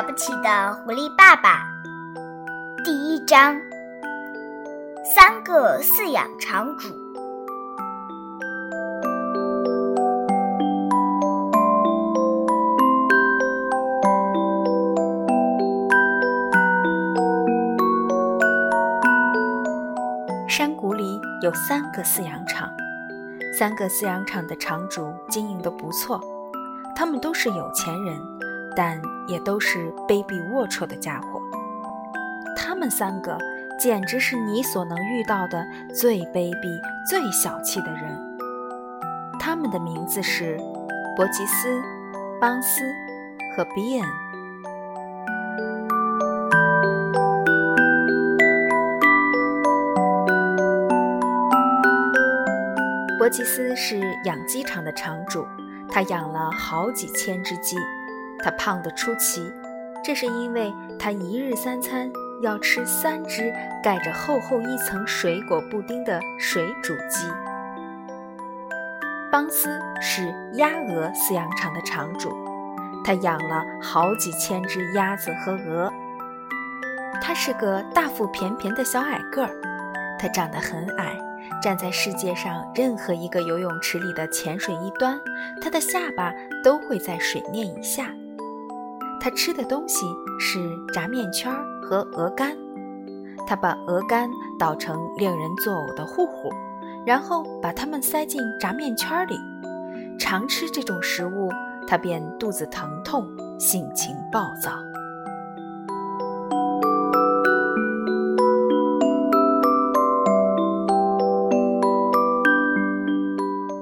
了不起的狐狸爸爸，第一章：三个饲养场主。山谷里有三个饲养场，三个饲养场的场主经营的不错，他们都是有钱人，但也都是卑鄙龌龊的家伙。他们三个简直是你所能遇到的最卑鄙、最小气的人。他们的名字是伯吉斯、邦斯和比恩。伯吉斯是养鸡场的场主，他养了好几千只鸡，他胖得出奇，这是因为他一日三餐要吃三只盖着厚厚一层水果布丁的水煮鸡。邦斯是鸭鹅饲养场的场主，他养了好几千只鸭子和鹅，他是个大腹便便的小矮个儿，他长得很矮。站在世界上任何一个游泳池里的浅水一端，他的下巴都会在水面以下。它吃的东西是炸面圈和鹅肝。它把鹅肝捣成令人作呕的糊糊，然后把它们塞进炸面圈里。常吃这种食物，它便肚子疼痛，性情暴躁。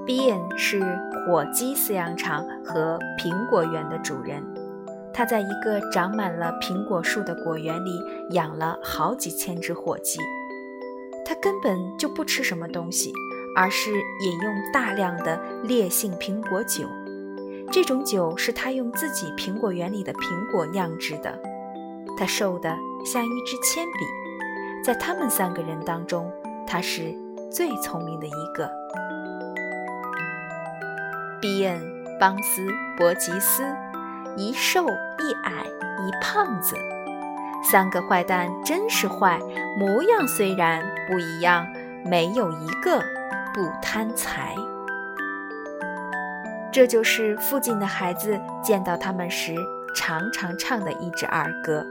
Bean 是火鸡饲养场和苹果园的主人，他在一个长满了苹果树的果园里养了好几千只火鸡。他根本就不吃什么东西，而是饮用大量的烈性苹果酒。这种酒是他用自己苹果园里的苹果酿制的。他瘦得像一支铅笔，在他们三个人当中，他是最聪明的一个。比恩、邦斯、伯吉斯，一瘦一矮一胖子，三个坏蛋真是坏，模样虽然不一样，没有一个不贪财。这就是附近的孩子见到他们时常常唱的一支儿歌。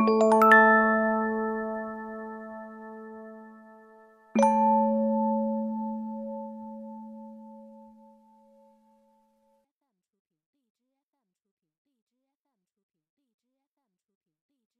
Música